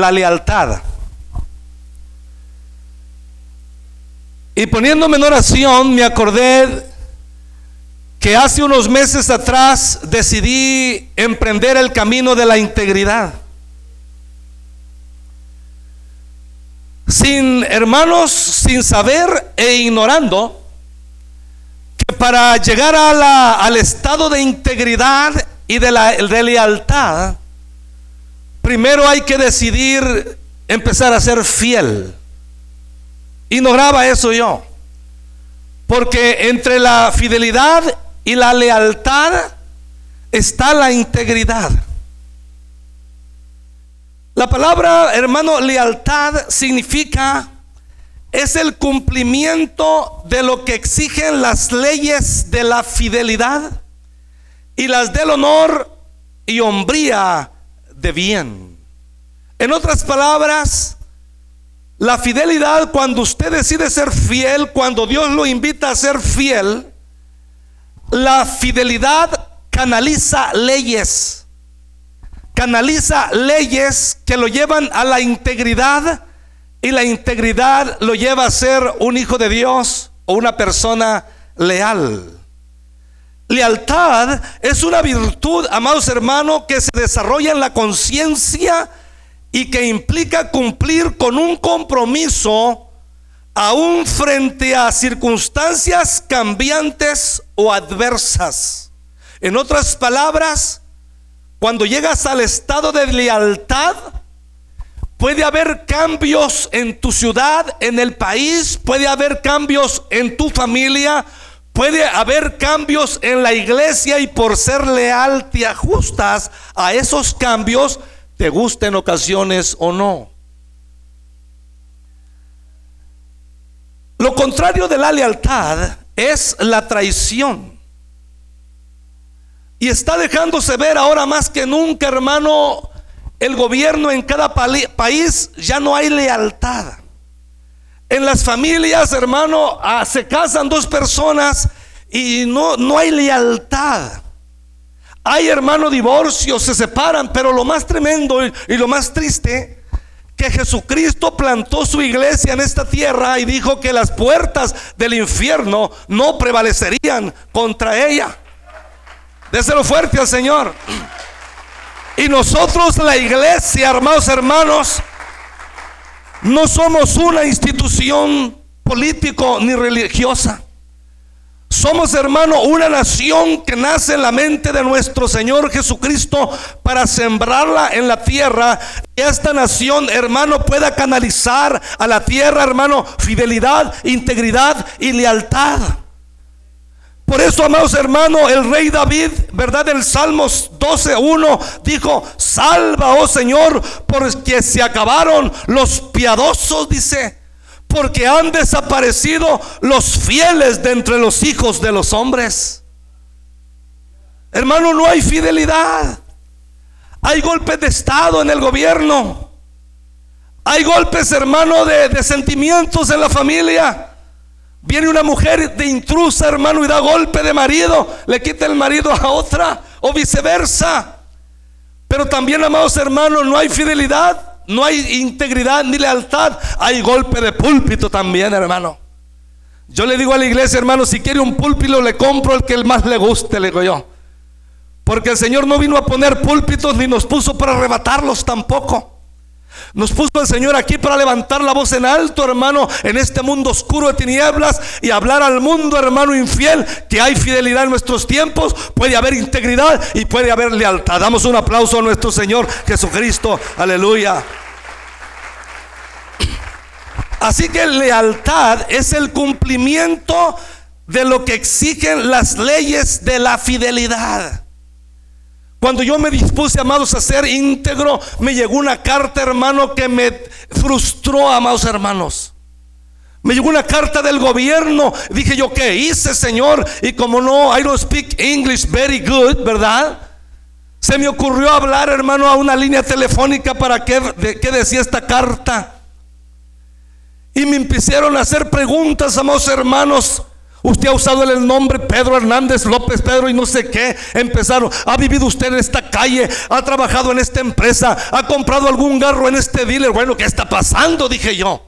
la lealtad. Y poniéndome en oración, me acordé que hace unos meses atrás decidí emprender el camino de la integridad. Sin hermanos, sin saber e ignorando que para llegar a la, al estado de integridad y de, la, de lealtad, primero hay que decidir empezar a ser fiel. Ignoraba eso yo. Porque entre la fidelidad y la lealtad está la integridad. La palabra, hermano, lealtad significa es el cumplimiento de lo que exigen las leyes de la fidelidad y las del honor y hombría de bien. En otras palabras, la fidelidad cuando usted decide ser fiel, cuando Dios lo invita a ser fiel, la fidelidad canaliza leyes, canaliza leyes que lo llevan a la integridad y la integridad lo lleva a ser un hijo de Dios o una persona leal. Lealtad es una virtud, amados hermanos, que se desarrolla en la conciencia y que implica cumplir con un compromiso aún frente a circunstancias cambiantes o adversas. En otras palabras, cuando llegas al estado de lealtad, puede haber cambios en tu ciudad, en el país, puede haber cambios en tu familia, puede haber cambios en la iglesia y por ser leal te ajustas a esos cambios, te gusten ocasiones o no. Lo contrario de la lealtad es la traición. Y está dejándose ver ahora más que nunca, hermano, el gobierno en cada país ya no hay lealtad. En las familias, hermano, ah, se casan dos personas y no, no hay lealtad. Hay, hermano, divorcios, se separan, pero lo más tremendo y, lo más triste que Jesucristo plantó su iglesia en esta tierra y dijo que las puertas del infierno no prevalecerían contra ella. Déselo fuerte al Señor. Y nosotros, la iglesia, hermanos, hermanos, no somos una institución político ni religiosa. Somos, hermano, una nación que nace en la mente de nuestro Señor Jesucristo para sembrarla en la tierra. Y esta nación, hermano, pueda canalizar a la tierra, hermano, fidelidad, integridad y lealtad. Por eso, amados hermanos, el rey David, ¿verdad? El Salmos 12.1 dijo, salva, oh Señor, porque se acabaron los piadosos, dice porque han desaparecido los fieles de entre los hijos de los hombres. Hermano, no hay fidelidad. Hay golpes de Estado en el gobierno. Hay golpes, hermano, de, sentimientos en la familia. Viene una mujer de intrusa, hermano, y da golpe de marido. Le quita el marido a otra o viceversa. Pero también, amados hermanos, no hay fidelidad no hay integridad ni lealtad, hay golpe de púlpito también, hermano. Yo le digo a la iglesia, hermano, si quiere un púlpito, le compro el que más le guste, le digo yo. Porque el Señor no vino a poner púlpitos ni nos puso para arrebatarlos tampoco. Nos puso el Señor aquí para levantar la voz en alto, hermano, en este mundo oscuro de tinieblas y hablar al mundo, hermano infiel, que hay fidelidad en nuestros tiempos, puede haber integridad y puede haber lealtad. Damos un aplauso a nuestro Señor Jesucristo. Aleluya. Así que lealtad es el cumplimiento de lo que exigen las leyes de la fidelidad. Cuando yo me dispuse, amados, a ser íntegro, me llegó una carta, hermano, que me frustró, amados hermanos. Me llegó una carta del gobierno. Dije yo, ¿qué hice, Señor? Y como no, I don't speak English very good, ¿verdad? Se me ocurrió hablar, hermano, a una línea telefónica para qué, de, qué decía esta carta. Y me empezaron a hacer preguntas, amados hermanos, Usted ha usado el nombre Pedro Hernández López Pedro y no sé qué. Empezaron. Ha vivido usted en esta calle. Ha trabajado en esta empresa. Ha comprado algún garro en este dealer. Bueno, ¿qué está pasando? Dije yo.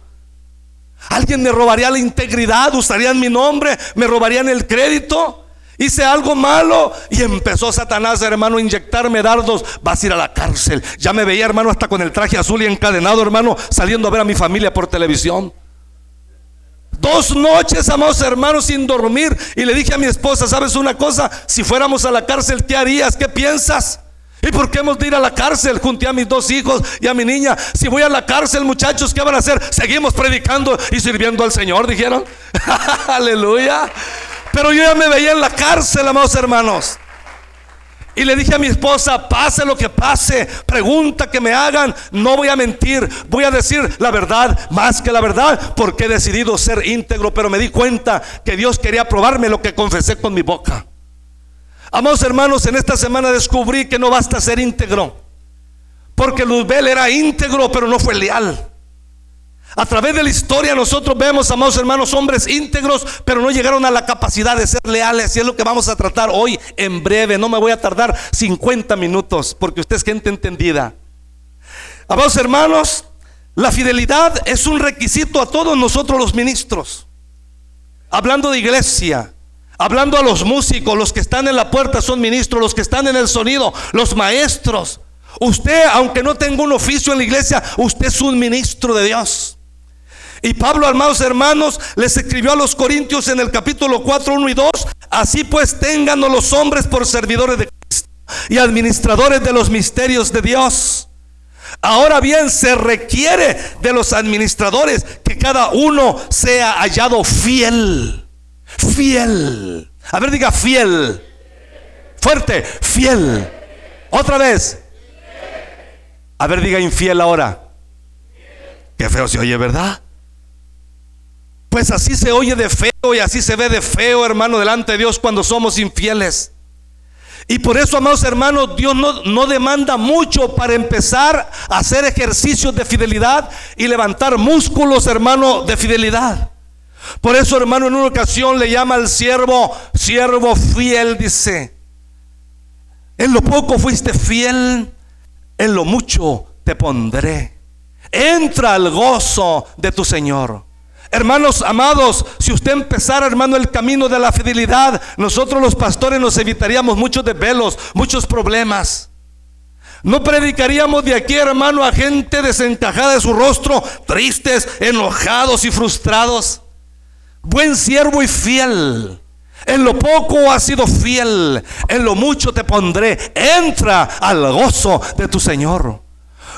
Alguien me robaría la integridad. Usarían mi nombre. Me robarían el crédito. Hice algo malo y empezó Satanás, hermano, a inyectarme dardos. Vas a ir a la cárcel. Ya me veía, hermano, hasta con el traje azul y encadenado, hermano, saliendo a ver a mi familia por televisión. Dos noches, amados hermanos, sin dormir. Y le dije a mi esposa, ¿sabes una cosa? Si fuéramos a la cárcel, ¿qué harías? ¿Qué piensas? ¿Y por qué hemos de ir a la cárcel? Junté a mis dos hijos y a mi niña. Si voy a la cárcel, muchachos, ¿qué van a hacer? Seguimos predicando y sirviendo al Señor, dijeron. Aleluya. Pero yo ya me veía en la cárcel, amados hermanos. Y le dije a mi esposa, pase lo que pase, pregunta que me hagan, no voy a mentir, voy a decir la verdad más que la verdad, porque he decidido ser íntegro, pero me di cuenta que Dios quería probarme lo que confesé con mi boca. Amados hermanos, en esta semana descubrí que no basta ser íntegro, porque Luzbel era íntegro, pero no fue leal. A través de la historia nosotros vemos, amados hermanos, hombres íntegros, pero no llegaron a la capacidad de ser leales. Y es lo que vamos a tratar hoy en breve. No me voy a tardar 50 minutos, porque usted es gente entendida. Amados hermanos, la fidelidad es un requisito a todos nosotros los ministros. Hablando de iglesia, hablando a los músicos, los que están en la puerta son ministros, los que están en el sonido, los maestros. Usted, aunque no tenga un oficio en la iglesia, usted es un ministro de Dios. Y Pablo, amados hermanos, les escribió a los Corintios en el capítulo 4, 1 y 2. Así pues, ténganos los hombres por servidores de Cristo y administradores de los misterios de Dios. Ahora bien, se requiere de los administradores que cada uno sea hallado fiel. Fiel. A ver, diga fiel. Fuerte, fiel. Otra vez. A ver, diga infiel ahora. Qué feo se oye, ¿verdad? Pues así se oye de feo y así se ve de feo, hermano, delante de Dios cuando somos infieles. Y por eso, amados hermanos, Dios no, no, demanda mucho para empezar a hacer ejercicios de fidelidad y levantar músculos, hermano, de fidelidad. Por eso, hermano, en una ocasión le llama al siervo, siervo fiel, dice, en lo poco fuiste fiel, en lo mucho te pondré. Entra al gozo de tu Señor. Hermanos amados, si usted empezara, hermano, el camino de la fidelidad, nosotros los pastores nos evitaríamos muchos desvelos, muchos problemas. No predicaríamos de aquí, hermano, a gente desencajada de su rostro, tristes, enojados y frustrados. Buen siervo y fiel. En lo poco has sido fiel, en lo mucho te pondré. Entra al gozo de tu Señor.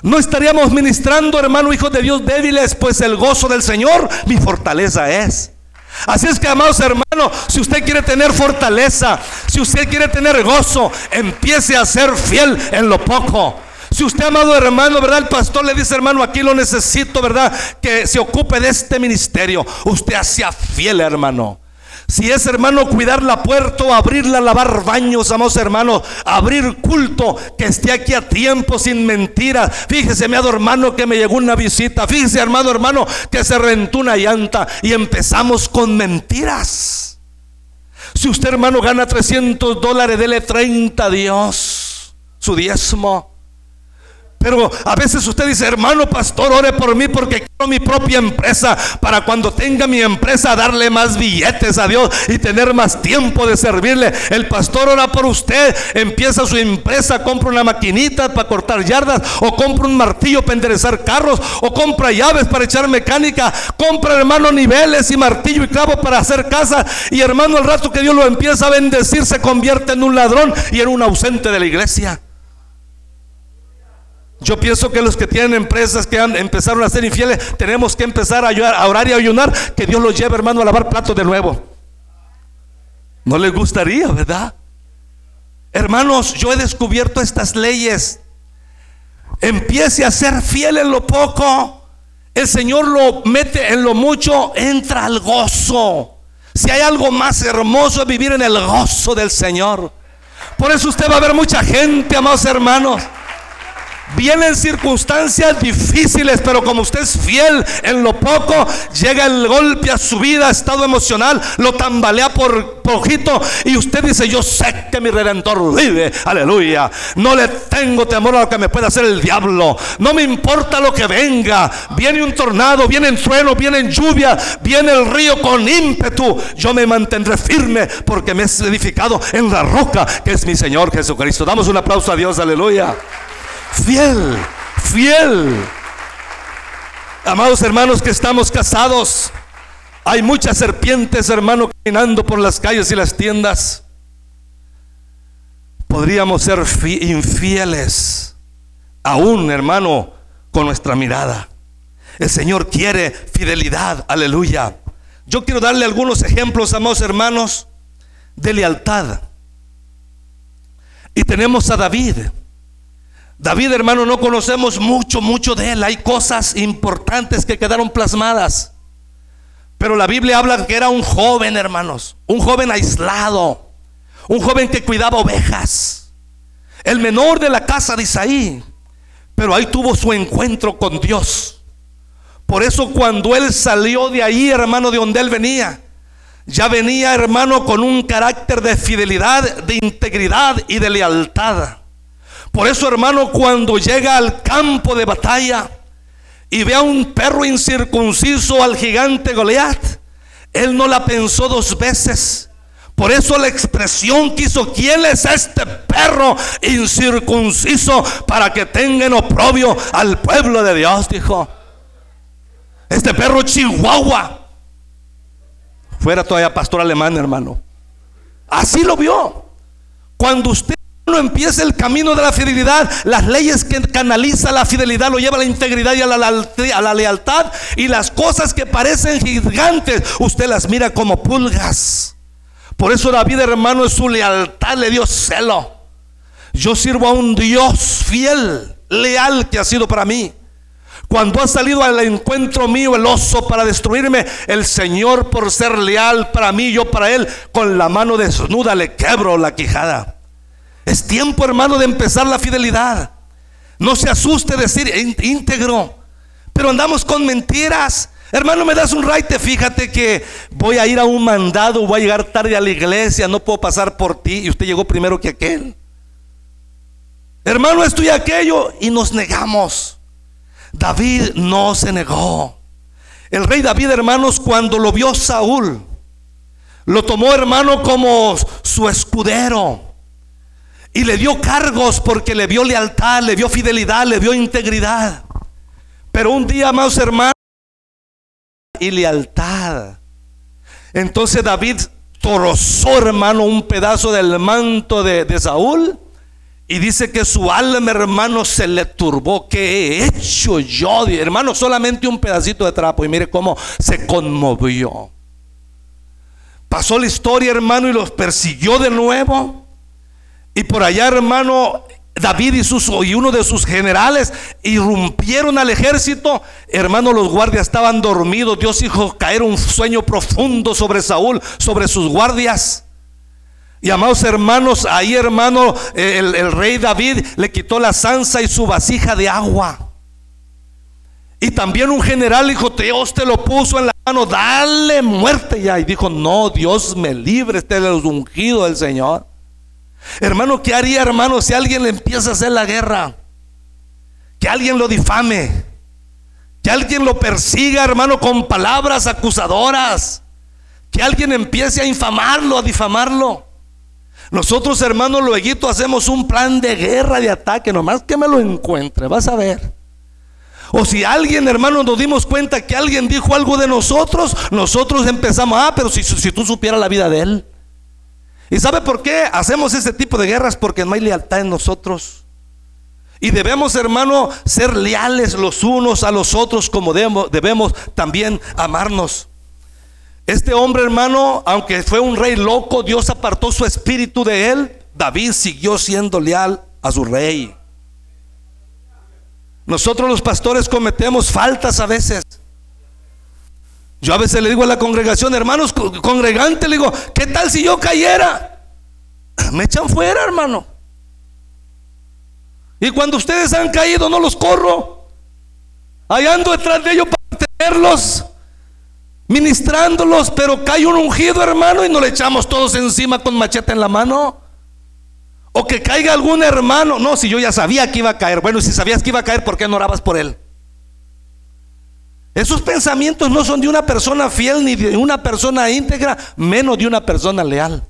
No estaríamos ministrando, hermano, hijos de Dios débiles, pues el gozo del Señor mi fortaleza es. Así es que, amados hermanos, si usted quiere tener fortaleza, si usted quiere tener gozo, empiece a ser fiel en lo poco. Si usted, amado hermano, ¿verdad? El pastor le dice, hermano, aquí lo necesito, ¿verdad? Que se ocupe de este ministerio. Usted sea fiel, hermano. Si es hermano cuidar la puerta, abrirla, lavar baños, amados hermanos, abrir culto, que esté aquí a tiempo sin mentiras. Fíjese, amado hermano, que me llegó una visita. Fíjese, hermano, hermano, que se rentó una llanta y empezamos con mentiras. Si usted, hermano, gana 300 dólares, dele 30 a Dios, su diezmo. Pero a veces usted dice, hermano pastor, ore por mí porque quiero mi propia empresa para cuando tenga mi empresa darle más billetes a Dios y tener más tiempo de servirle. El pastor ora por usted, empieza su empresa, compra una maquinita para cortar yardas o compra un martillo para enderezar carros o compra llaves para echar mecánica, compra hermano niveles y martillo y clavo para hacer casa y hermano al rato que Dios lo empieza a bendecir se convierte en un ladrón y en un ausente de la iglesia. Yo pienso que los que tienen empresas que han, empezaron a ser infieles, tenemos que empezar a, orar y a ayunar, que Dios los lleve, hermano, a lavar platos de nuevo. No les gustaría, ¿verdad? Hermanos, yo he descubierto estas leyes. Empiece a ser fiel en lo poco. El Señor lo mete en lo mucho, entra al gozo. Si hay algo más hermoso es vivir en el gozo del Señor. Por eso usted va a ver mucha gente, amados hermanos Vienen circunstancias difíciles, pero como usted es fiel en lo poco, llega el golpe a su vida, estado emocional, lo tambalea por poquito y usted dice, yo sé que mi redentor vive, aleluya. No le tengo temor a lo que me pueda hacer el diablo. No me importa lo que venga. Viene un tornado, viene un trueno, viene lluvia, viene el río con ímpetu. Yo me mantendré firme porque me he edificado en la roca que es mi Señor Jesucristo. Damos un aplauso a Dios, aleluya fiel, fiel. Amados hermanos que estamos casados, hay muchas serpientes, hermano, caminando por las calles y las tiendas. Podríamos ser infieles, aún, hermano, con nuestra mirada. El Señor quiere fidelidad, aleluya. Yo quiero darle algunos ejemplos, amados hermanos, de lealtad. Y tenemos a David. David, hermano, no conocemos mucho, mucho de él. Hay cosas importantes que quedaron plasmadas. Pero la Biblia habla que era un joven, hermanos. Un joven aislado. Un joven que cuidaba ovejas. El menor de la casa de Isaí. Pero ahí tuvo su encuentro con Dios. Por eso cuando él salió de ahí, hermano, de donde él venía, ya venía, hermano, con un carácter de fidelidad, de integridad y de lealtad. Por eso, hermano, cuando llega al campo de batalla y ve a un perro incircunciso al gigante Goliat, él no la pensó dos veces. Por eso la expresión que hizo, ¿quién es este perro incircunciso para que tenga en oprobio al pueblo de Dios? Dijo. Este perro chihuahua. Fuera todavía pastor alemán, hermano. Así lo vio. Cuando usted uno empieza el camino de la fidelidad, las leyes que canaliza la fidelidad lo lleva a la integridad y a la, lealtad. Y las cosas que parecen gigantes, usted las mira como pulgas. Por eso David, hermano, en su lealtad le dio celo. Yo sirvo a un Dios fiel, leal que ha sido para mí. Cuando ha salido al encuentro mío el oso para destruirme, el Señor por ser leal para mí, yo para Él, con la mano desnuda le quebro la quijada. Es tiempo, hermano, de empezar la fidelidad. No se asuste decir íntegro, pero andamos con mentiras. Hermano, me das un raite, fíjate que voy a ir a un mandado, voy a llegar tarde a la iglesia, no puedo pasar por ti y usted llegó primero que aquel. Hermano, esto y aquello y nos negamos. David no se negó. El rey David, hermanos, cuando lo vio Saúl, lo tomó, hermano, como su escudero. Y le dio cargos porque le vio lealtad, le vio fidelidad, le vio integridad. Pero un día, más hermanos, y lealtad. Entonces David torozó, hermano, un pedazo del manto de, de, Saúl. Y dice que su alma, hermano, se le turbó. ¿Qué he hecho yo? Hermano, solamente un pedacito de trapo. Y mire cómo se conmovió. Pasó la historia, hermano, y los persiguió de nuevo. Y por allá, hermano, David y, sus, uno de sus generales irrumpieron al ejército. Hermano, los guardias estaban dormidos. Dios hizo caer un sueño profundo sobre Saúl, sobre sus guardias. Y amados hermanos, ahí hermano, el, el rey David le quitó la zanza y su vasija de agua. Y también un general dijo, Dios te lo puso en la mano, dale muerte ya. Y dijo, no, Dios me libre, este es el ungido del Señor. Hermano, ¿qué haría, hermano, si alguien le empieza a hacer la guerra? Que alguien lo difame. Que alguien lo persiga, hermano, con palabras acusadoras. Que alguien empiece a infamarlo, a difamarlo. Nosotros, hermanos, luego hacemos un plan de guerra, de ataque, nomás que me lo encuentre, vas a ver. O si alguien, hermano, nos dimos cuenta que alguien dijo algo de nosotros, nosotros empezamos, ah, pero si, si tú supieras la vida de él. ¿Y sabe por qué hacemos ese tipo de guerras? Porque no hay lealtad en nosotros. Y debemos, hermano, ser leales los unos a los otros como debemos, debemos también amarnos. Este hombre, hermano, aunque fue un rey loco, Dios apartó su espíritu de él. David siguió siendo leal a su rey. Nosotros los pastores cometemos faltas a veces. Yo a veces le digo a la congregación, hermanos congregantes, le digo, ¿qué tal si yo cayera? Me echan fuera, hermano. Y cuando ustedes han caído, no los corro. Ahí ando detrás de ellos para tenerlos, ministrándolos, pero cae un ungido, hermano, y nos le echamos todos encima con machete en la mano. O que caiga algún hermano. No, si yo ya sabía que iba a caer. Bueno, si sabías que iba a caer, ¿por qué no orabas por él? Esos pensamientos no son de una persona fiel ni de una persona íntegra, menos de una persona leal.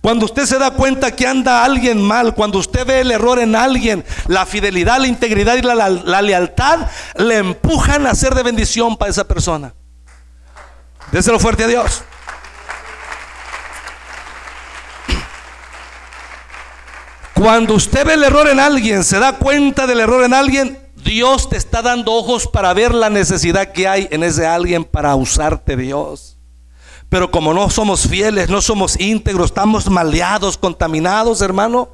Cuando usted se da cuenta que anda alguien mal, cuando usted ve el error en alguien, la fidelidad, la integridad y la, lealtad le empujan a ser de bendición para esa persona. Déselo fuerte a Dios. Cuando usted ve el error en alguien, se da cuenta del error en alguien, Dios te está dando ojos para ver la necesidad que hay en ese alguien para usarte Dios. Pero como no somos fieles, no somos íntegros, estamos maleados, contaminados, hermano,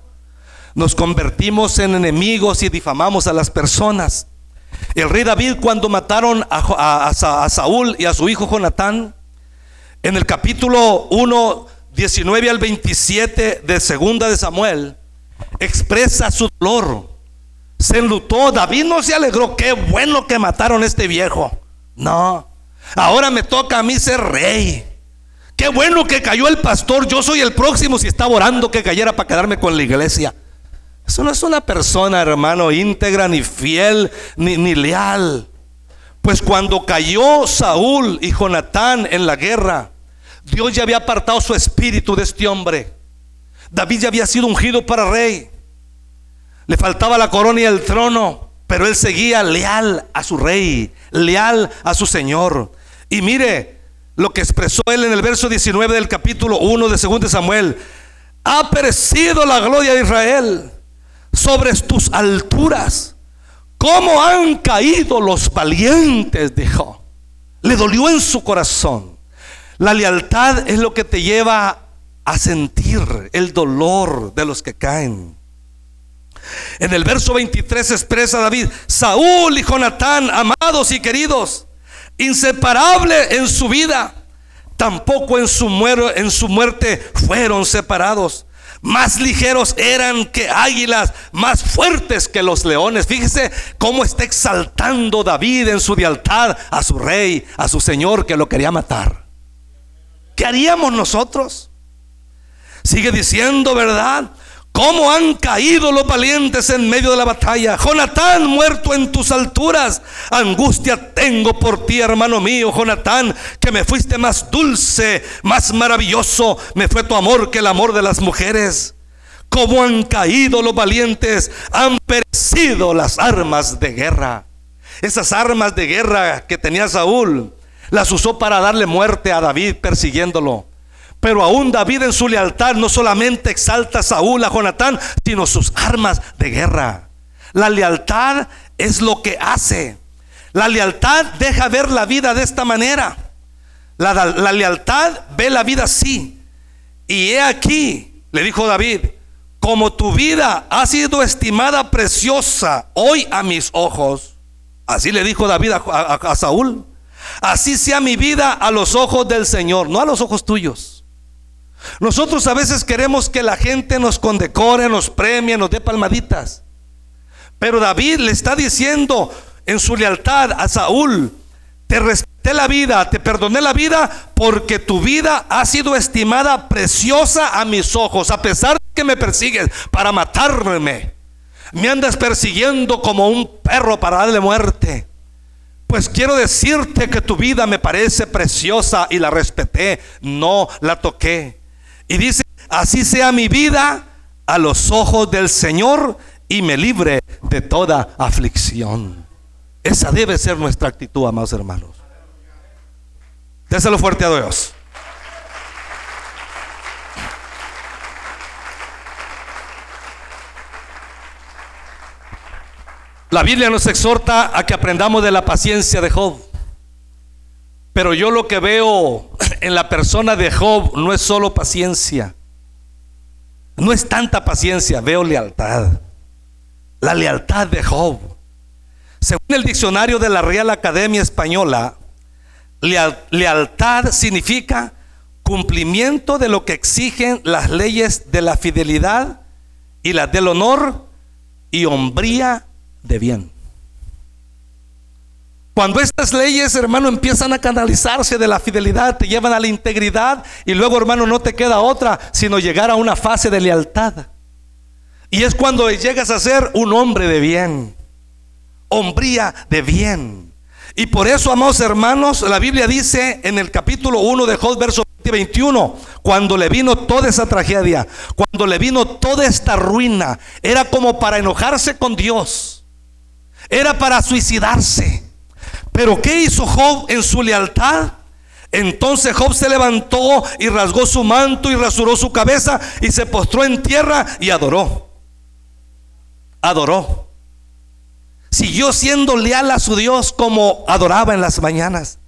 nos convertimos en enemigos y difamamos a las personas. El rey David cuando mataron a, a Saúl y a su hijo Jonatán, en el capítulo 1, 19 al 27 de Segunda de Samuel, expresa su dolor se enlutó. David no se alegró. Qué bueno que mataron a este viejo. No. Ahora me toca a mí ser rey. Qué bueno que cayó el pastor. Yo soy el próximo si estaba orando que cayera para quedarme con la iglesia. Eso no es una persona, hermano, íntegra, ni fiel, ni, ni leal. Pues cuando cayó Saúl y Jonatán en la guerra, Dios ya había apartado su espíritu de este hombre. David ya había sido ungido para rey. Le faltaba la corona y el trono, pero él seguía leal a su rey, leal a su Señor. Y mire lo que expresó él en el verso 19 del capítulo 1 de 2 Samuel. Ha perecido la gloria de Israel sobre tus alturas. ¿Cómo han caído los valientes? Dijo. Le dolió en su corazón. La lealtad es lo que te lleva a sentir el dolor de los que caen. En el verso 23 expresa David, Saúl y Jonatán, amados y queridos, inseparables en su vida, tampoco en su, en su muerte fueron separados. Más ligeros eran que águilas, más fuertes que los leones. Fíjese cómo está exaltando David en su lealtad a su rey, a su señor que lo quería matar. ¿Qué haríamos nosotros? Sigue diciendo, ¿verdad? ¿Cómo han caído los valientes en medio de la batalla? Jonatán, muerto en tus alturas. Angustia tengo por ti, hermano mío, Jonatán, que me fuiste más dulce, más maravilloso. Me fue tu amor que el amor de las mujeres. ¿Cómo han caído los valientes? Han perecido las armas de guerra. Esas armas de guerra que tenía Saúl, las usó para darle muerte a David persiguiéndolo. Pero aún David en su lealtad no solamente exalta a Saúl, a Jonatán, sino sus armas de guerra. La lealtad es lo que hace. La lealtad deja ver la vida de esta manera. La, lealtad ve la vida así. Y he aquí, le dijo David, como tu vida ha sido estimada preciosa hoy a mis ojos. Así le dijo David a Saúl. Así sea mi vida a los ojos del Señor, no a los ojos tuyos. Nosotros a veces queremos que la gente nos condecore, nos premie, nos dé palmaditas. Pero David le está diciendo en su lealtad a Saúl, te respeté la vida, te perdoné la vida porque tu vida ha sido estimada preciosa a mis ojos, a pesar de que me persigues para matarme. Me andas persiguiendo como un perro para darle muerte. Pues quiero decirte que tu vida me parece preciosa y la respeté, no la toqué. Y dice, así sea mi vida a los ojos del Señor y me libre de toda aflicción. Esa debe ser nuestra actitud, amados hermanos. Déselo fuerte a Dios. La Biblia nos exhorta a que aprendamos de la paciencia de Job. Pero yo lo que veo en la persona de Job no es solo paciencia. No es tanta paciencia, veo lealtad. La lealtad de Job. Según el diccionario de la Real Academia Española, lealtad significa cumplimiento de lo que exigen las leyes de la fidelidad y la del honor y hombría de bien. Cuando estas leyes, hermano, empiezan a canalizarse de la fidelidad, te llevan a la integridad y luego, hermano, no te queda otra sino llegar a una fase de lealtad. Y es cuando llegas a ser un hombre de bien, hombría de bien. Y por eso, amados hermanos, la Biblia dice en el capítulo 1 de Job, verso 21, cuando le vino toda esa tragedia, cuando le vino toda esta ruina, era como para enojarse con Dios, era para suicidarse. Pero ¿qué hizo Job en su lealtad? Entonces Job se levantó y rasgó su manto y rasuró su cabeza y se postró en tierra y adoró. Adoró. Siguió siendo leal a su Dios como adoraba en las mañanas.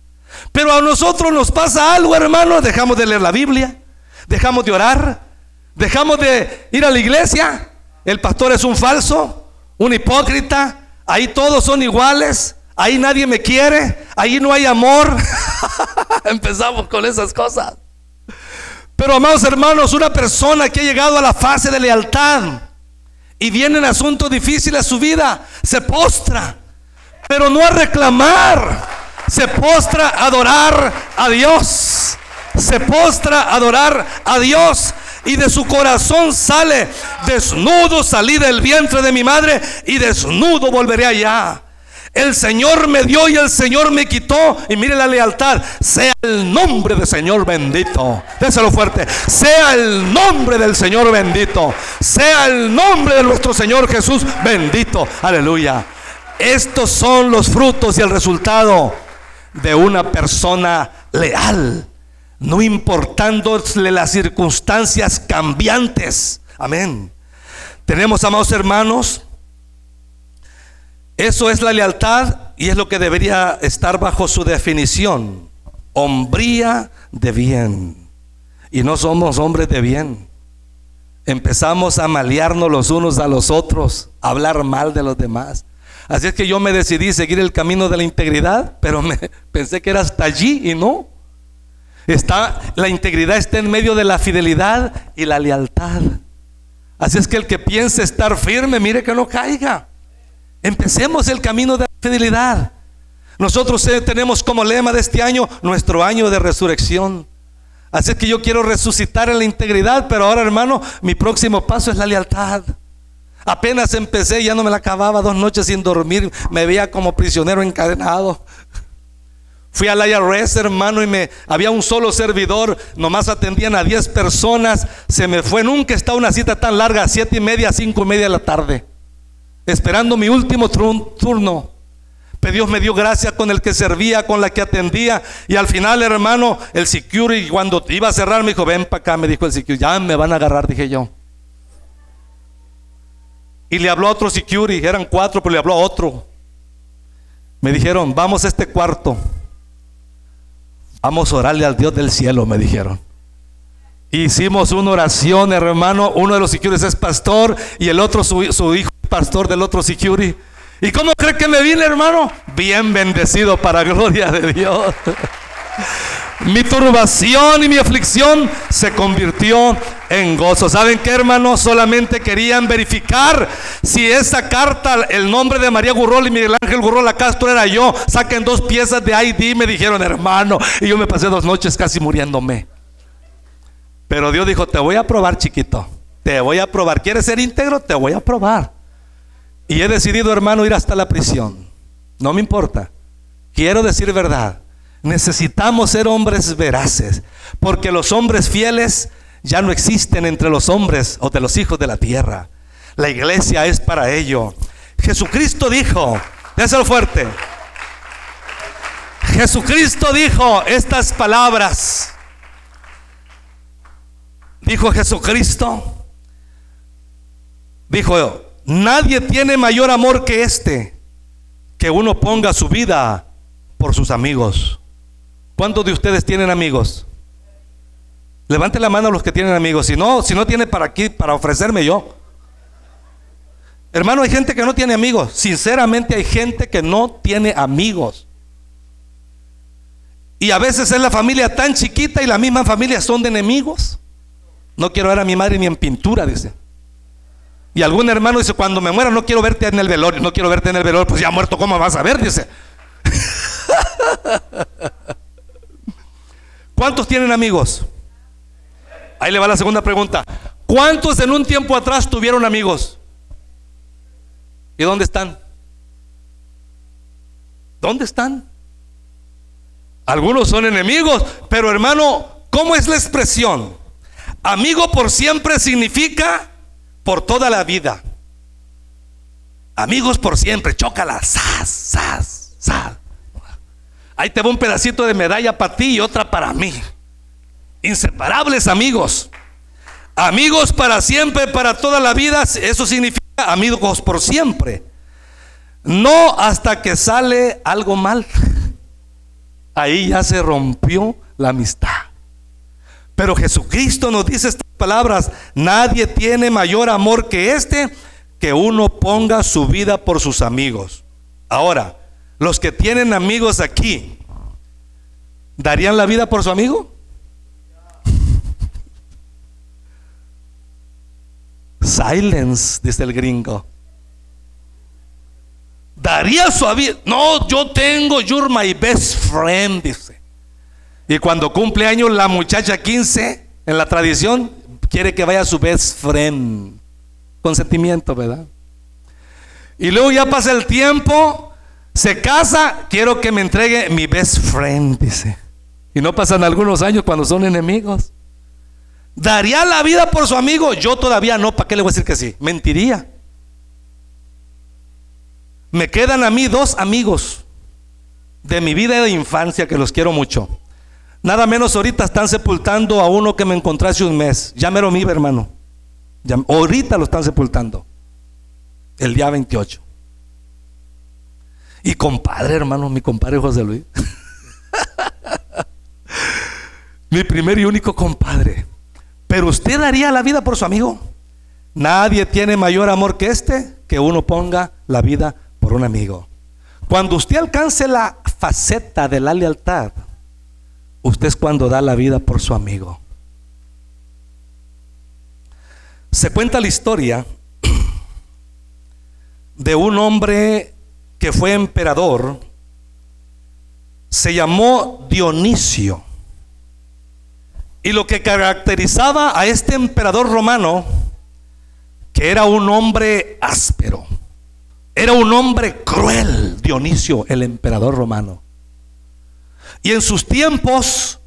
Pero a nosotros nos pasa algo, hermano. Dejamos de leer la Biblia, dejamos de orar, dejamos de ir a la iglesia. El pastor es un falso, un hipócrita. Ahí todos son iguales. Ahí nadie me quiere. Ahí no hay amor. Empezamos con esas cosas. Pero amados hermanos, una persona que ha llegado a la fase de lealtad y viene en asuntos difíciles a su vida, se postra, pero no a reclamar se postra a adorar a Dios. Se postra a adorar a Dios. Y de su corazón sale, desnudo salí del vientre de mi madre y desnudo volveré allá. El Señor me dio y el Señor me quitó. Y mire la lealtad. Sea el nombre del Señor bendito. Déselo fuerte. Sea el nombre del Señor bendito. Sea el nombre de nuestro Señor Jesús bendito. Aleluya. Estos son los frutos y el resultado de una persona leal, no importándole las circunstancias cambiantes. Amén. Tenemos, amados hermanos, eso es la lealtad y es lo que debería estar bajo su definición. Hombría de bien. Y no somos hombres de bien. Empezamos a malearnos los unos a los otros, a hablar mal de los demás. Así es que yo me decidí seguir el camino de la integridad, pero me pensé que era hasta allí y no. Está la integridad está en medio de la fidelidad y la lealtad. Así es que el que piense estar firme, mire que no caiga. Empecemos el camino de la fidelidad. Nosotros eh, tenemos como lema de este año nuestro año de resurrección. Así es que yo quiero resucitar en la integridad, pero ahora hermano, mi próximo paso es la lealtad. Apenas empecé, ya no me la acababa, dos noches sin dormir, me veía como prisionero encadenado. Fui al IRS, hermano, y me había un solo servidor, nomás atendían a 10 personas. Se me fue, nunca estaba una cita tan larga, siete y media, cinco y media de la tarde, esperando mi último turno. Pero Dios me dio gracia con el que servía, con la que atendía. Y al final, hermano, el security, cuando iba a cerrar, me dijo: Ven para acá, me dijo el security, ya me van a agarrar, dije yo. Y le habló a otro security, eran cuatro, pero le habló a otro. Me dijeron, vamos a este cuarto. Vamos a orarle al Dios del cielo, me dijeron. Hicimos una oración, hermano. Uno de los securities es pastor y el otro, su, su hijo, pastor del otro security. ¿Y cómo cree que me vine, hermano? Bien bendecido para gloria de Dios. Mi turbación y mi aflicción se convirtió en gozo. ¿Saben qué, hermanos? Solamente querían verificar si esa carta, el nombre de María Gurrol y Miguel Ángel Gurrol Castro era yo. Saquen dos piezas de ID, me dijeron, hermano. Y yo me pasé dos noches casi muriéndome. Pero Dios dijo, te voy a probar, chiquito. Te voy a probar. ¿Quieres ser íntegro? Te voy a probar. Y he decidido, hermano, ir hasta la prisión. No me importa. Quiero decir verdad. Necesitamos ser hombres veraces, porque los hombres fieles ya no existen entre los hombres o de los hijos de la tierra. La iglesia es para ello. Jesucristo dijo, déselo fuerte. Jesucristo dijo estas palabras. Dijo Jesucristo. Dijo, nadie tiene mayor amor que este, que uno ponga su vida por sus amigos. ¿Cuántos de ustedes tienen amigos? Levante la mano los que tienen amigos. Si no, si no tiene para aquí, para ofrecerme yo. Hermano, hay gente que no tiene amigos. Sinceramente hay gente que no tiene amigos. Y a veces es la familia tan chiquita y la misma familia son de enemigos. No quiero ver a mi madre ni en pintura, dice. Y algún hermano dice, cuando me muera no quiero verte en el velorio, no quiero verte en el velorio, pues ya muerto, ¿cómo vas a ver? Dice. ¿Cuántos tienen amigos? Ahí le va la segunda pregunta. ¿Cuántos en un tiempo atrás tuvieron amigos? ¿Y dónde están? ¿Dónde están? Algunos son enemigos, pero hermano, ¿cómo es la expresión? Amigo por siempre significa por toda la vida. Amigos por siempre, chócala, sas, sas, sas. Ahí te va un pedacito de medalla para ti y otra para mí. Inseparables amigos. Amigos para siempre, para toda la vida, eso significa amigos por siempre. No hasta que sale algo mal. Ahí ya se rompió la amistad. Pero Jesucristo nos dice estas palabras, nadie tiene mayor amor que este, que uno ponga su vida por sus amigos. Ahora, los que tienen amigos aquí, ¿darían la vida por su amigo? Silence, dice el gringo. Daría su vida. No, yo tengo, you're my best friend, dice. Y cuando cumple años la muchacha 15, en la tradición, quiere que vaya su best friend. Consentimiento, ¿verdad? Y luego ya pasa el tiempo, se casa, quiero que me entregue mi best friend, dice. Y no pasan algunos años cuando son enemigos. ¿Daría la vida por su amigo? Yo todavía no, ¿para qué le voy a decir que sí? Mentiría. Me quedan a mí dos amigos de mi vida de infancia que los quiero mucho. Nada menos ahorita están sepultando a uno que me encontré hace un mes. Ya me lo hermano. ahorita lo están sepultando. El día 28. Y compadre, hermano, mi compadre José Luis. mi primer y único compadre. Pero usted daría la vida por su amigo. Nadie tiene mayor amor que este, que uno ponga la vida por un amigo. Cuando usted alcance la faceta de la lealtad, usted es cuando da la vida por su amigo. Se cuenta la historia de un hombre que fue emperador, se llamó Dionisio. Y lo que caracterizaba a este emperador romano, que era un hombre áspero, era un hombre cruel, Dionisio, el emperador romano. Y en sus tiempos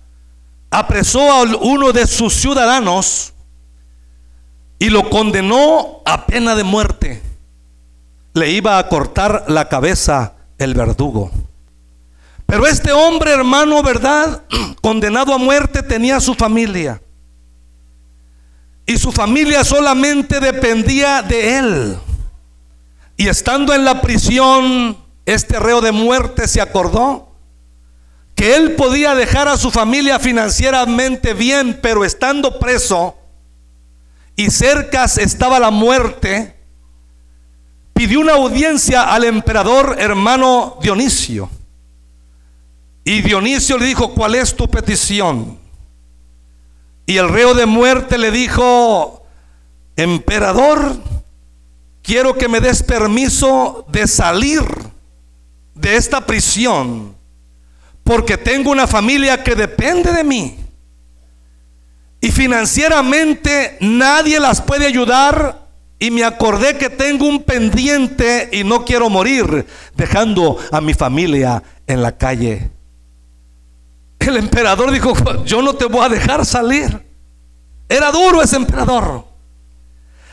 apresó a uno de sus ciudadanos y lo condenó a pena de muerte. Le iba a cortar la cabeza el verdugo. Pero este hombre, hermano, ¿verdad? Condenado a muerte, tenía su familia. Y su familia solamente dependía de él. Y estando en la prisión, este reo de muerte se acordó que él podía dejar a su familia financieramente bien, pero estando preso y cerca estaba la muerte, pidió una audiencia al emperador hermano Dionisio. Y Dionisio le dijo, ¿cuál es tu petición? Y el reo de muerte le dijo, emperador, quiero que me des permiso de salir de esta prisión, porque tengo una familia que depende de mí. Y financieramente nadie las puede ayudar. Y me acordé que tengo un pendiente y no quiero morir dejando a mi familia en la calle. El emperador dijo, yo no te voy a dejar salir. Era duro ese emperador.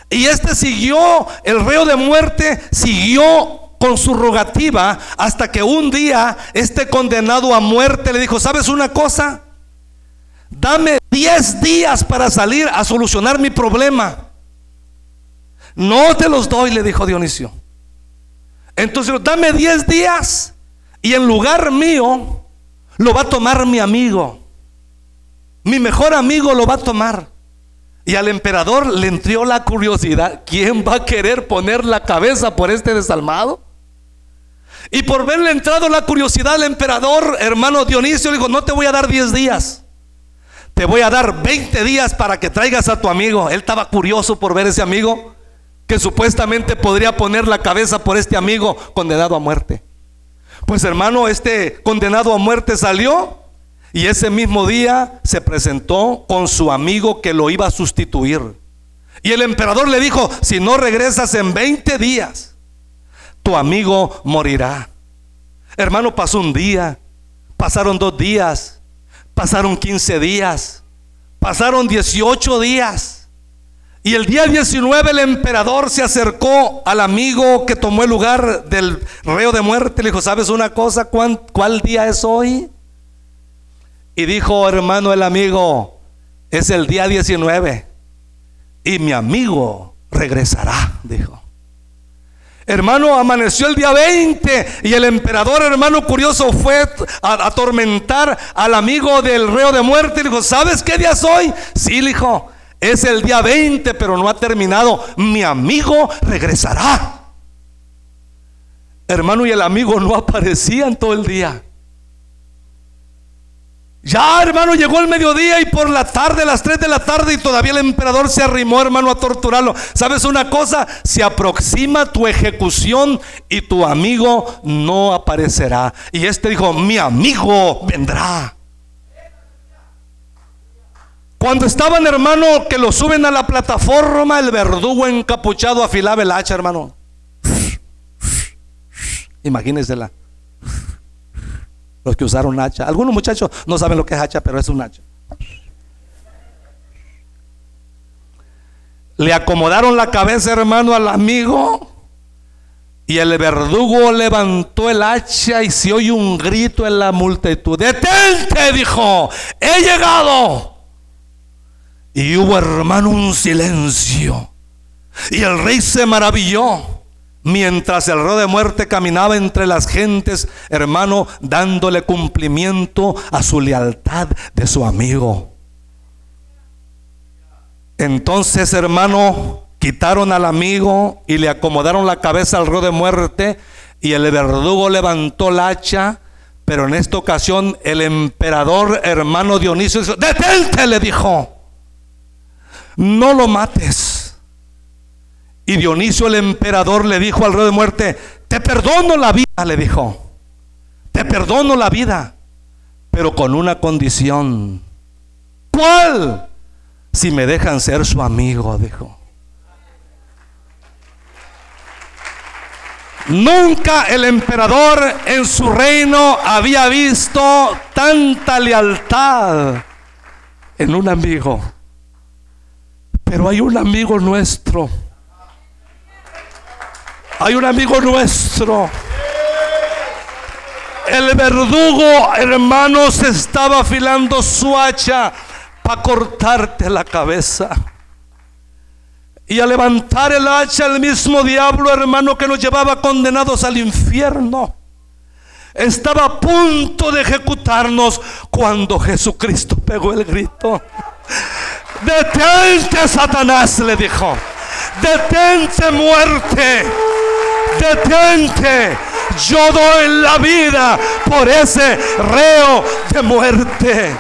Y este siguió, el reo de muerte siguió con su rogativa hasta que un día este condenado a muerte le dijo, ¿sabes una cosa? Dame 10 días para salir a solucionar mi problema. No te los doy, le dijo Dionisio. Entonces, dame 10 días y en lugar mío lo va a tomar mi amigo. Mi mejor amigo lo va a tomar. Y al emperador le entró la curiosidad. ¿Quién va a querer poner la cabeza por este desalmado? Y por verle entrado la curiosidad al emperador, hermano Dionisio, dijo, no te voy a dar 10 días. Te voy a dar 20 días para que traigas a tu amigo. Él estaba curioso por ver ese amigo. que supuestamente podría poner la cabeza por este amigo condenado a muerte. Pues hermano, este condenado a muerte salió y ese mismo día se presentó con su amigo que lo iba a sustituir. Y el emperador le dijo, si no regresas en 20 días, tu amigo morirá. Hermano, pasó un día, pasaron dos días, pasaron 15 días, pasaron 18 días. Y el día 19 el emperador se acercó al amigo que tomó el lugar del reo de muerte. Le dijo, ¿sabes una cosa? ¿Cuál, cuál día es hoy? Y dijo, hermano, el amigo, es el día 19 y mi amigo regresará, dijo. Hermano, amaneció el día 20 y el emperador, hermano curioso, fue a atormentar al amigo del reo de muerte y dijo, ¿sabes qué día es hoy? Sí, dijo, es el día 20, pero no ha terminado. Mi amigo regresará. Hermano, y el amigo no aparecía en todo el día. Ya, hermano, llegó el mediodía y por la tarde, las 3 de la tarde, y todavía el emperador se arrimó, hermano, a torturarlo. ¿Sabes una cosa? Se aproxima tu ejecución y tu amigo no aparecerá. Y este dijo, mi amigo vendrá. Cuando estaban, hermano, que lo suben a la plataforma, el verdugo encapuchado afilaba el hacha, hermano. Imagínensela los que usaron hacha. Algunos muchachos no saben lo que es hacha, pero es un hacha. Le acomodaron la cabeza, hermano, al amigo. Y el verdugo levantó el hacha y se oye un grito en la multitud. Detente, dijo, he llegado. Y hubo, hermano, un silencio. Y el rey se maravilló. Mientras el rey de muerte caminaba entre las gentes, hermano, dándole cumplimiento a su lealtad de su amigo. Entonces, hermano, quitaron al amigo y le acomodaron la cabeza al rey de muerte y el verdugo levantó la hacha, pero en esta ocasión el emperador hermano Dionisio detente, le dijo, no lo mates. Y Dionisio el emperador le dijo al rey de muerte, te perdono la vida, le dijo, te perdono la vida, pero con una condición. ¿Cuál? Si me dejan ser su amigo, dijo. Nunca el emperador en su reino había visto tanta lealtad en un amigo. Pero hay un amigo nuestro hay un amigo nuestro. El verdugo, hermanos, estaba afilando su hacha para cortarte la cabeza. Y al levantar el hacha, el mismo diablo, hermano, que nos llevaba condenados al infierno, estaba a punto de ejecutarnos cuando Jesucristo pegó el grito. Detente, Satanás, le dijo. Detente, muerte detente. Yo doy la vida por ese reo de muerte.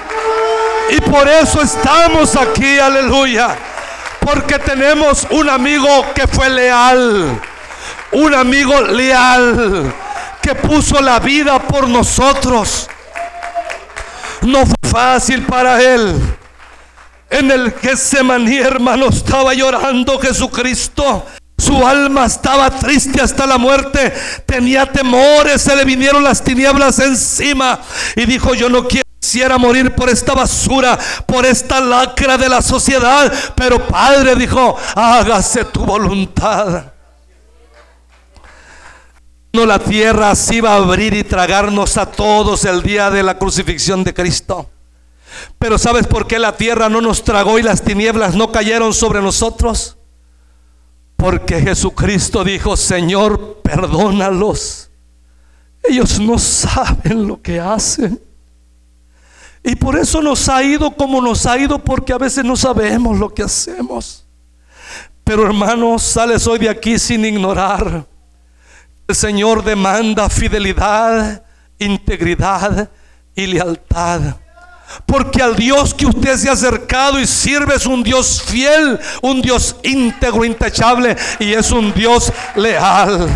Y por eso estamos aquí, aleluya. Porque tenemos un amigo que fue leal. Un amigo leal que puso la vida por nosotros. No fue fácil para él. En el que se maní, hermano, estaba llorando Jesucristo. Su alma estaba triste hasta la muerte. Tenía temores. Se le vinieron las tinieblas encima. Y dijo, yo no quisiera morir por esta basura, por esta lacra de la sociedad. Pero Padre dijo, hágase tu voluntad. No la tierra se iba a abrir y tragarnos a todos el día de la crucifixión de Cristo. Pero ¿sabes por qué la tierra no nos tragó y las tinieblas no cayeron sobre nosotros? Porque Jesucristo dijo, Señor, perdónalos. Ellos no saben lo que hacen. Y por eso nos ha ido como nos ha ido, porque a veces no sabemos lo que hacemos. Pero hermanos, sales hoy de aquí sin ignorar. El Señor demanda fidelidad, integridad y lealtad. Porque al Dios que usted se ha acercado y sirve es un Dios fiel, un Dios íntegro, intachable y es un Dios leal.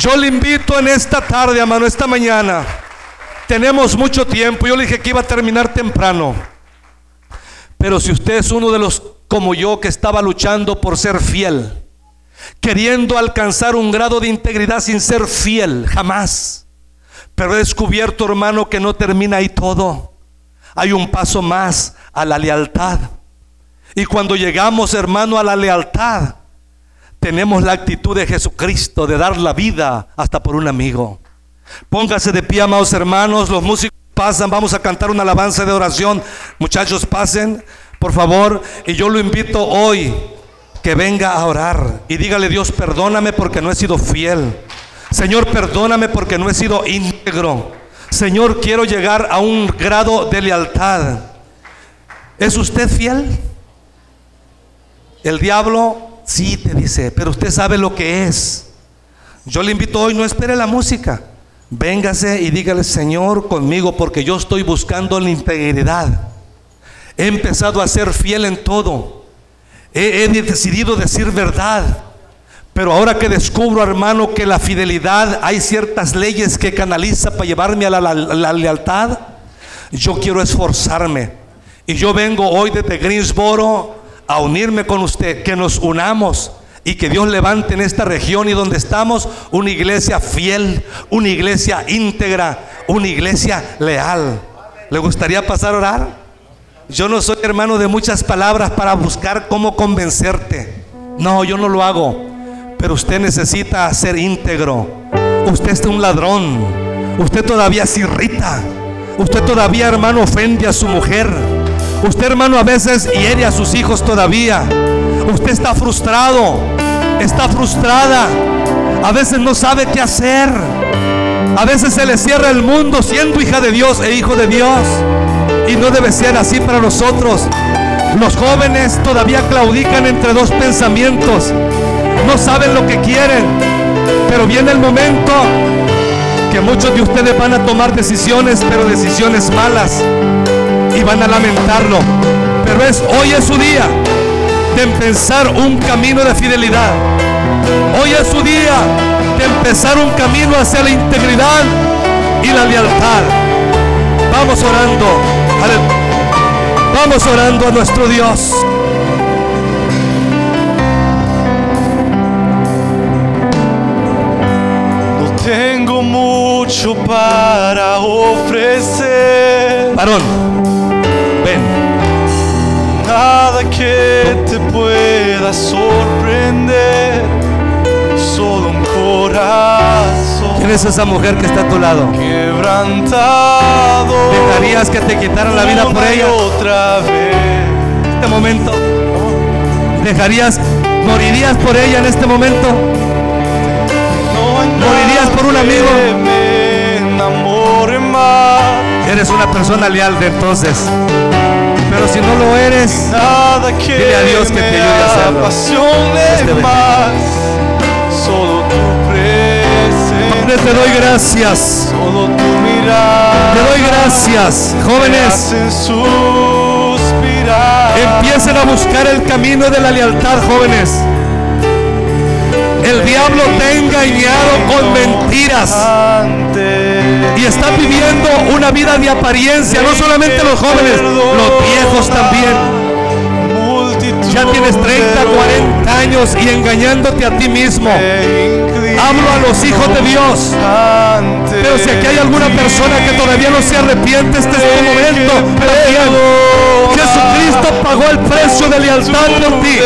Yo le invito en esta tarde, hermano, esta mañana. Tenemos mucho tiempo. Yo le dije que iba a terminar temprano. Pero si usted es uno de los como yo que estaba luchando por ser fiel, queriendo alcanzar un grado de integridad sin ser fiel, jamás. Pero he descubierto, hermano, que no termina ahí todo. Hay un paso más a la lealtad. Y cuando llegamos, hermano, a la lealtad, tenemos la actitud de Jesucristo de dar la vida hasta por un amigo. Póngase de pie, amados hermanos, los músicos pasan, vamos a cantar una alabanza de oración. Muchachos, pasen, por favor, y yo lo invito hoy que venga a orar y dígale, Dios, perdóname porque no he sido fiel. Señor, perdóname porque no he sido íntegro. Señor, quiero llegar a un grado de lealtad. ¿Es usted fiel? El diablo sí te dice, pero usted sabe lo que es. Yo le invito hoy, no espere la música. Véngase y dígale, Señor, conmigo, porque yo estoy buscando la integridad. He empezado a ser fiel en todo. He, decidido decir verdad. Pero ahora que descubro, hermano, que la fidelidad, hay ciertas leyes que canaliza para llevarme a la, lealtad, yo quiero esforzarme. Y yo vengo hoy desde Greensboro a unirme con usted, que nos unamos y que Dios levante en esta región y donde estamos una iglesia fiel, una iglesia íntegra, una iglesia leal. ¿Le gustaría pasar a orar? Yo no soy hermano de muchas palabras para buscar cómo convencerte. No, yo no lo hago. Pero usted necesita ser íntegro. Usted es un ladrón. Usted todavía se irrita. Usted todavía, hermano, ofende a su mujer. Usted, hermano, a veces hiere a sus hijos todavía. Usted está frustrado. Está frustrada. A veces no sabe qué hacer. A veces se le cierra el mundo siendo hija de Dios e hijo de Dios. Y no debe ser así para nosotros. Los jóvenes todavía claudican entre dos pensamientos. No saben lo que quieren. Pero viene el momento que muchos de ustedes van a tomar decisiones, pero decisiones malas. Y van a lamentarlo. Pero es hoy es su día de empezar un camino de fidelidad. Hoy es su día de empezar un camino hacia la integridad y la lealtad. Vamos orando. Vamos orando a nuestro Dios. Tengo mucho para ofrecer. Varón, ven. Nada que te pueda sorprender. Solo un corazón. ¿Quién es esa mujer que está a tu lado? Quebrantado. ¿Dejarías que te quitaran la vida por ella? Otra vez. En este momento. ¿Dejarías, morirías por ella en este momento? ¿Morirías por un amigo? Eres una persona leal de entonces. Pero si no lo eres, dile a Dios que te ayude a hacerlo. Este. Solo tu presencia. Te doy gracias. Solo tu mirada. Te doy gracias, jóvenes. Empiecen a buscar el camino de la lealtad, jóvenes. El diablo te ha engañado con mentiras y está viviendo una vida de apariencia. No solamente los jóvenes, los viejos también. Ya tienes 30, 40 años y engañándote a ti mismo. Hablo a los hijos de Dios. Pero si aquí hay alguna persona que todavía no se arrepiente, este es tu momento. También. Jesucristo pagó el precio de lealtad por ti.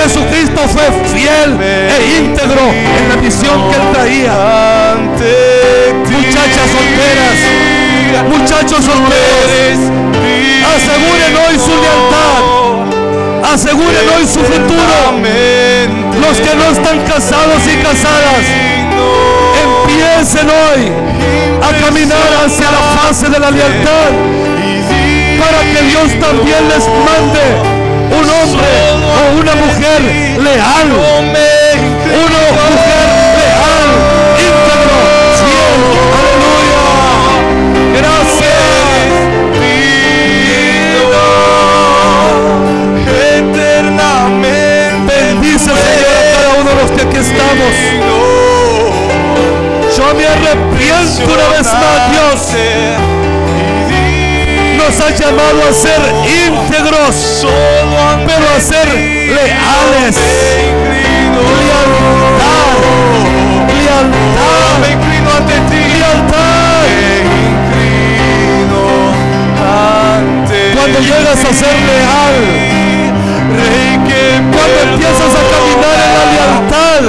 Jesucristo fue fiel e íntegro en la misión que él traía. Muchachas solteras, muchachos solteros, aseguren hoy su lealtad. Aseguren hoy su futuro. Los que no están casados y casadas, empiecen hoy a caminar hacia la fase de la lealtad para que Dios también les mande un hombre o una mujer leal. Una mujer estamos. Yo me arrepiento una vez más, Dios. Nos ha llamado a ser íntegros, pero a ser leales. Lealtad, lealtad, me inclino ante ti. Lealtad. Cuando llegas a ser leal cuando empiezas a caminar en la lealtad,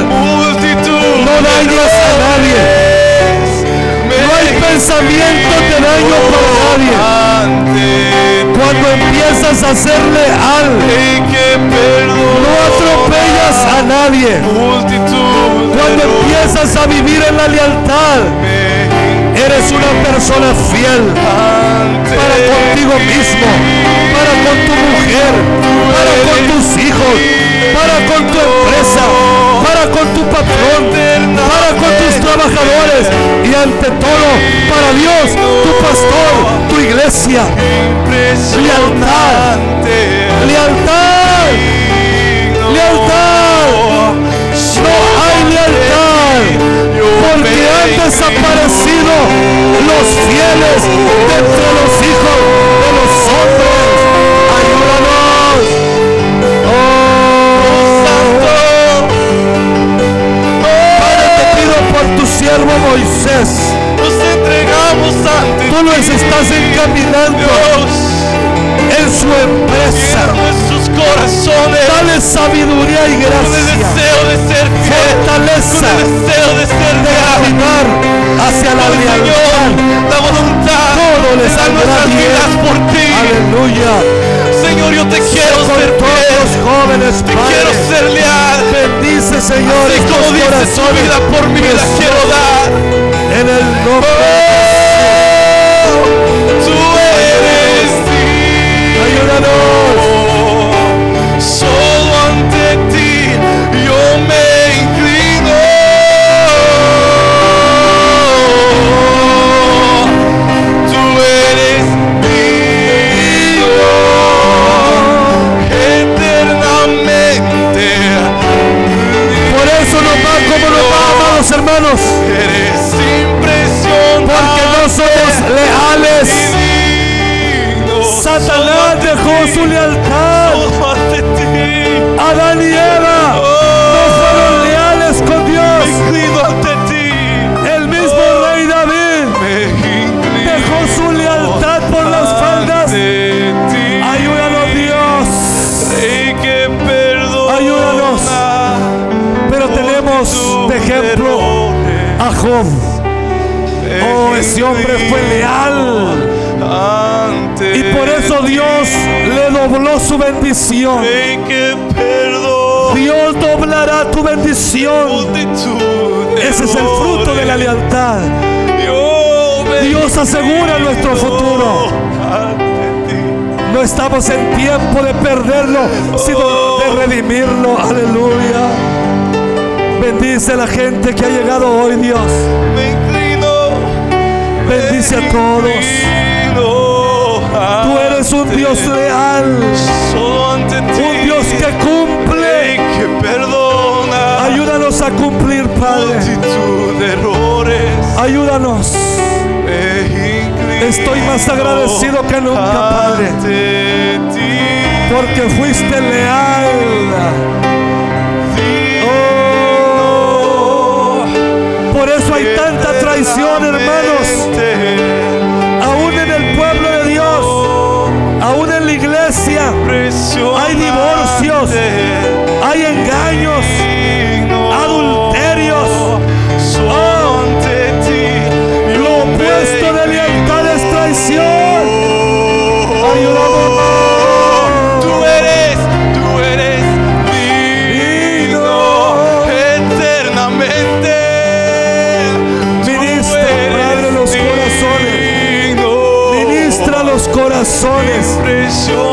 no dañas a nadie. No hay pensamientos de daño para nadie. Cuando empiezas a ser leal, no atropellas a nadie. Cuando empiezas a vivir en la lealtad, eres una persona fiel para contigo mismo, para con tu mujer, para con tus hijos, para con tu empresa, para con tu patrón, para con tus trabajadores y ante todo para Dios, tu pastor, tu iglesia. Lealtad, lealtad, lealtad. Porque han desaparecido los fieles de entre los hijos de los hombres. Ayúdanos. Oh, Padre, te pido por tu siervo Moisés. Nos entregamos ante Tú los ti, estás encaminando Dios. Su empresa. Nuestros corazones Dale sabiduría y con el gracia. deseo de ser fiel, con Fortaleza el deseo de ser de caminar hacia la Señor, lealtad. la voluntad Todo dar saldrá nuestras bien. vidas por ti. Aleluya. Señor, yo te quiero ser todos fiel. los jóvenes, Te quiero ser leal. Bendice, Señor, estos como dice tu corazones. vida por mí, la quiero dar. En el nombre Solo ante ti yo me inclino. Tú eres digno eternamente. Por eso nos va como nos va, amados hermanos. Eres impresionante. Porque no somos leales. Satanás dejó su lealtad. Por eso Dios le dobló su bendición. Dios doblará tu bendición. Ese es el fruto de la lealtad. Dios asegura nuestro futuro. No estamos en tiempo de perderlo, sino de redimirlo. Aleluya. Bendice a la gente que ha llegado hoy, Dios. Bendice a todos. Tú eres un Dios leal, Solo ante ti. un Dios que cumple. Rey que perdona. Ayúdanos a cumplir, Padre. Multitud de errores. Ayúdanos. Estoy más agradecido que nunca, Padre. Porque fuiste leal. Oh, por eso hay tanta traición, hermanos. Aún en la iglesia, hay divorcios, hay engaños, adulterios. Oh, lo opuesto de lealtad es traición. Ayúdanos. Tú eres, tú eres digno eternamente. Ministra, Padre, los corazones. Digno.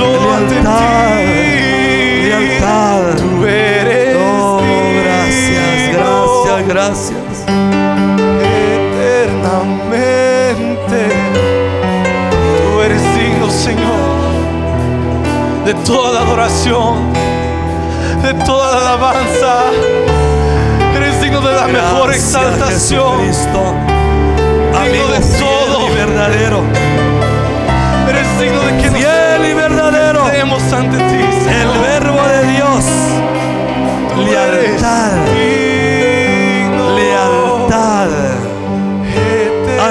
Lealtad, lealtad. Oh, gracias, gracias, gracias. Eternamente tú eres digno, Señor, de toda la adoración, de toda la alabanza. Eres digno de la mejor exaltación. Jesucristo. Digno Amigo de todo. y verdadero. Eres digno verdadero. demos ante ti, El verbo de Dios. Tú Lealtad. Lealtad.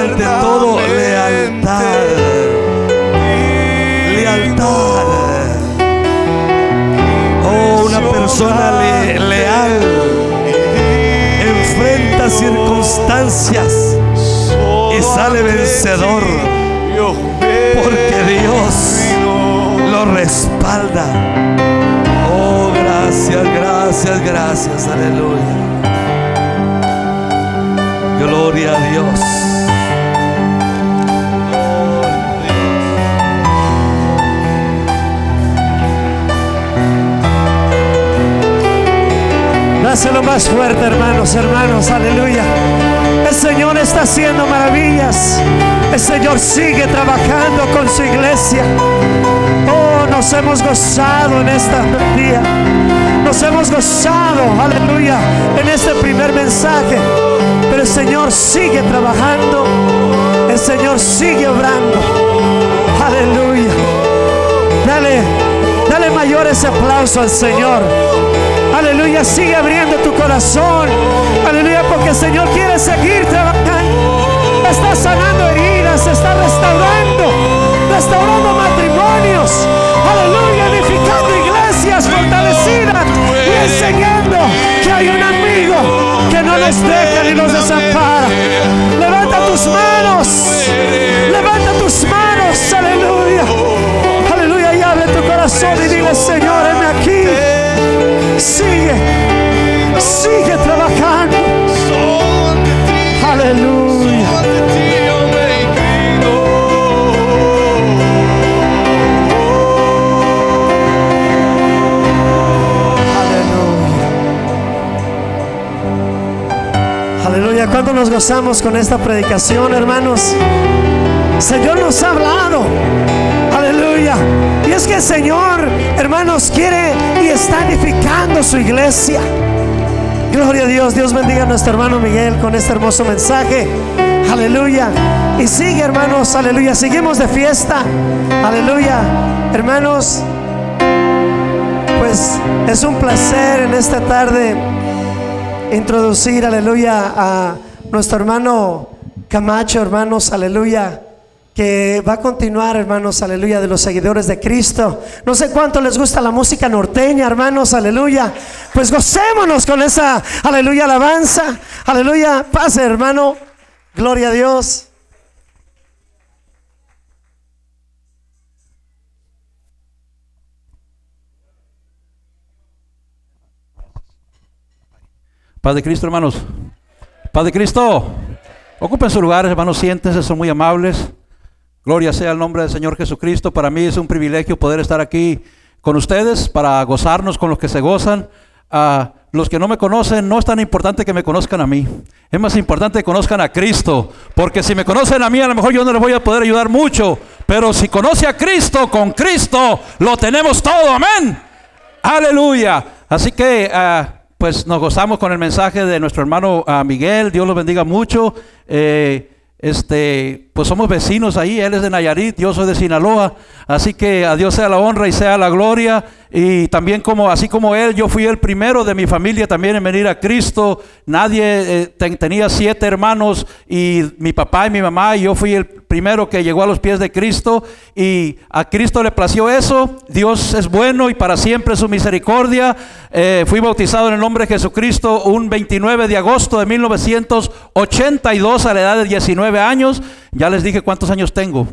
Ante todo, lealtad. Lealtad. Oh, una persona le- leal enfrenta circunstancias y sale vencedor porque Dios respalda. Oh, gracias, gracias, gracias, aleluya. Gloria a Dios. Dáselo más fuerte, hermanos, hermanos, aleluya. El Señor está haciendo maravillas. El Señor sigue trabajando con su iglesia. Oh, nos hemos gozado en esta día. Nos hemos gozado, aleluya, en este primer mensaje. Pero el Señor sigue trabajando. El Señor sigue obrando. Aleluya. Dale, dale mayores aplausos al Señor. Aleluya, sigue abriendo tu corazón. Aleluya, porque el Señor quiere seguir trabajando. Está sanando heridas, está restaurando, restaurando matrimonios. Aleluya, edificando iglesias fortalecidas y enseñando que hay un amigo que no nos deja ni nos desampara. Levanta tus manos, levanta tus manos, aleluya. Aleluya, y abre tu corazón y dile, Señor, heme aquí. Sigue, sigue trabajando. Aleluya. Aleluya. Aleluya. ¿Cuánto nos gozamos con esta predicación, hermanos? Señor nos ha hablado. Aleluya. Y es que el Señor, hermanos, quiere está edificando su iglesia. Gloria a Dios. Dios bendiga a nuestro hermano Miguel con este hermoso mensaje. Aleluya. Y sigue, hermanos. Aleluya. Seguimos de fiesta. Aleluya. Hermanos, pues es un placer en esta tarde introducir, aleluya, a nuestro hermano Camacho, hermanos, aleluya, que va a continuar, hermanos, aleluya, de los seguidores de Cristo. No sé cuánto les gusta la música norteña, hermanos, aleluya. Pues gocémonos con esa, aleluya, alabanza, aleluya, pase, hermano, gloria a Dios. Paz de Cristo, hermanos. Paz de Cristo. Ocupen sus lugares, hermanos, siéntense, son muy amables. Gloria sea el nombre del Señor Jesucristo. Para mí es un privilegio poder estar aquí con ustedes para gozarnos con los que se gozan. A los que no me conocen, no es tan importante que me conozcan a mí. Es más importante que conozcan a Cristo. Porque si me conocen a mí, a lo mejor yo no les voy a poder ayudar mucho. Pero si conoce a Cristo, con Cristo lo tenemos todo. Amén. Aleluya. Así que, ah, pues nos gozamos con el mensaje de nuestro hermano ah, Miguel. Dios lo bendiga mucho. Eh, este, pues somos vecinos ahí. Él es de Nayarit, yo soy de Sinaloa. Así que a Dios sea la honra y sea la gloria. Y también como, así como él, yo fui el primero de mi familia también en venir a Cristo. Nadie eh, ten- tenía siete hermanos y mi papá y mi mamá y yo fui el primero que llegó a los pies de Cristo y a Cristo le plació eso. Dios es bueno y para siempre su misericordia. Eh, fui bautizado en el nombre de Jesucristo un 29 de agosto de 1982 a la edad de 19 años. Ya les dije cuántos años tengo.